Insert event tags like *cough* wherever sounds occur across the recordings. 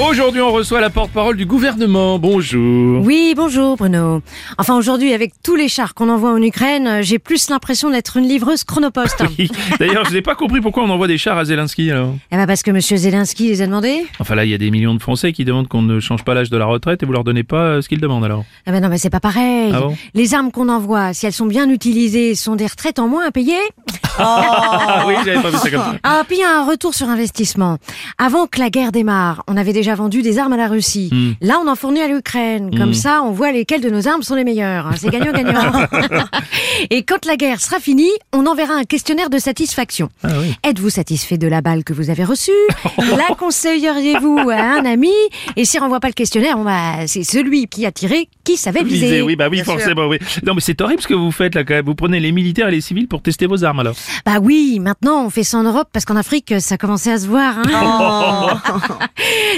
Aujourd'hui, on reçoit la porte-parole du gouvernement. Bonjour. Oui, bonjour Bruno. Enfin aujourd'hui, avec tous les chars qu'on envoie en Ukraine, euh, j'ai plus l'impression d'être une livreuse chronopost. *laughs* Oui. D'ailleurs, je n'ai pas compris pourquoi on envoie des chars à Zelensky alors. Eh ben parce que Monsieur Zelensky les a demandés. Enfin là, il y a des millions de Français qui demandent qu'on ne change pas l'âge de la retraite et vous leur donnez pas euh, ce qu'ils demandent alors. Eh ben non, mais c'est pas pareil. Ah bon les armes qu'on envoie, si elles sont bien utilisées, sont des retraites en moins à payer. *laughs* Ah oui, j'avais pas vu ça comme ça. Ah, puis il y a un retour sur investissement. Avant que la guerre démarre, on avait déjà vendu des armes à la Russie. Hmm. Là, on en fournit à l'Ukraine. Comme ça, on voit lesquelles de nos armes sont les meilleures. C'est gagnant-gagnant. *laughs* *laughs* Et quand la guerre sera finie, on enverra un questionnaire de satisfaction. Ah oui. Êtes-vous satisfait de la balle que vous avez reçue? *laughs* La conseilleriez-vous à un ami? Et s'il renvoie pas le questionnaire, c'est celui qui a tiré qui savait viser. Oui, bah oui, forcément, oui. Non, mais c'est horrible ce que vous faites là quand même. Vous prenez les militaires et les civils pour tester vos armes alors. Bah oui, maintenant on fait ça en Europe parce qu'en Afrique ça commençait à se voir. Hein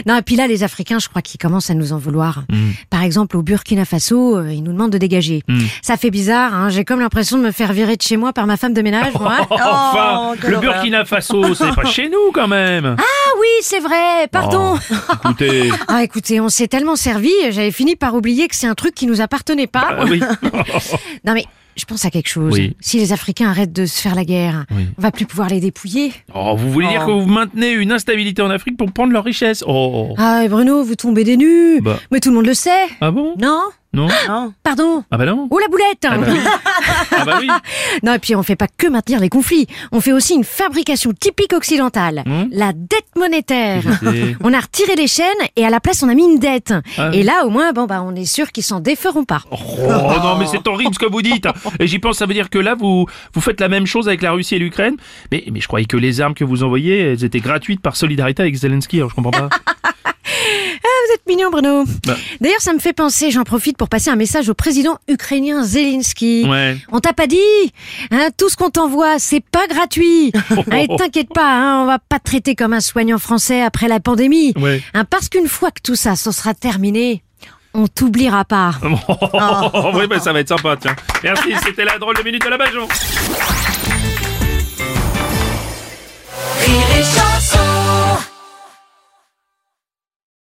non et puis là les Africains je crois qu'ils commencent à nous en vouloir. Par exemple au Burkina Faso euh, ils nous demandent de dégager. Ça fait bizarre, hein, j'ai comme l'impression de me faire virer de chez moi par ma femme de ménage. moi. *laughs* enfin, le Burkina Faso, c'est pas chez nous quand même. ah oui c'est vrai, pardon. Oh, écoutez, *laughs* Ah écoutez on s'est tellement servi, j'avais fini par oublier que c'est un truc qui nous appartenait pas. ah oui. *laughs* Non mais je pense à quelque chose. Oui. Si les Africains arrêtent de se faire la guerre, Oui. on va plus pouvoir les dépouiller. Oh, vous voulez dire que vous maintenez une instabilité en Afrique pour prendre leur richesse Oh. Ah, et Bruno, vous tombez des nues. Bah. Mais tout le monde le sait. Ah bon? Non? Non Pardon? Ah bah non Oh la boulette Ah bah oui. *laughs* Ah bah oui. *laughs* Non, et puis on fait pas que maintenir les conflits. On fait aussi une fabrication typique occidentale. Hum. La dette monétaire. *laughs* On a retiré les chaînes et à la place on a mis une dette. Ah. Et là, au moins, bon bah, on est sûr qu'ils s'en déferont pas. Oh non, mais c'est horrible ce que vous dites. Et j'y pense, ça veut dire que là, vous, vous faites la même chose avec la Russie et l'Ukraine. Mais, mais je croyais que les armes que vous envoyez, elles étaient gratuites par solidarité avec Zelensky. Alors je comprends pas. *laughs* Vous êtes mignon, Bruno. Bah. D'ailleurs, ça me fait penser, j'en profite pour passer un message au président ukrainien Zelensky. Ouais. On t'a pas dit hein, Tout ce qu'on t'envoie, c'est pas gratuit. *laughs* T'inquiète pas, hein, on va pas te traiter comme un soignant français après la pandémie. Ouais. Hein, parce qu'une fois que tout ça, ça sera terminé, on t'oubliera pas. *laughs* oui, bah, ça va être sympa, tiens. Merci, c'était la drôle de minute de la Bajon.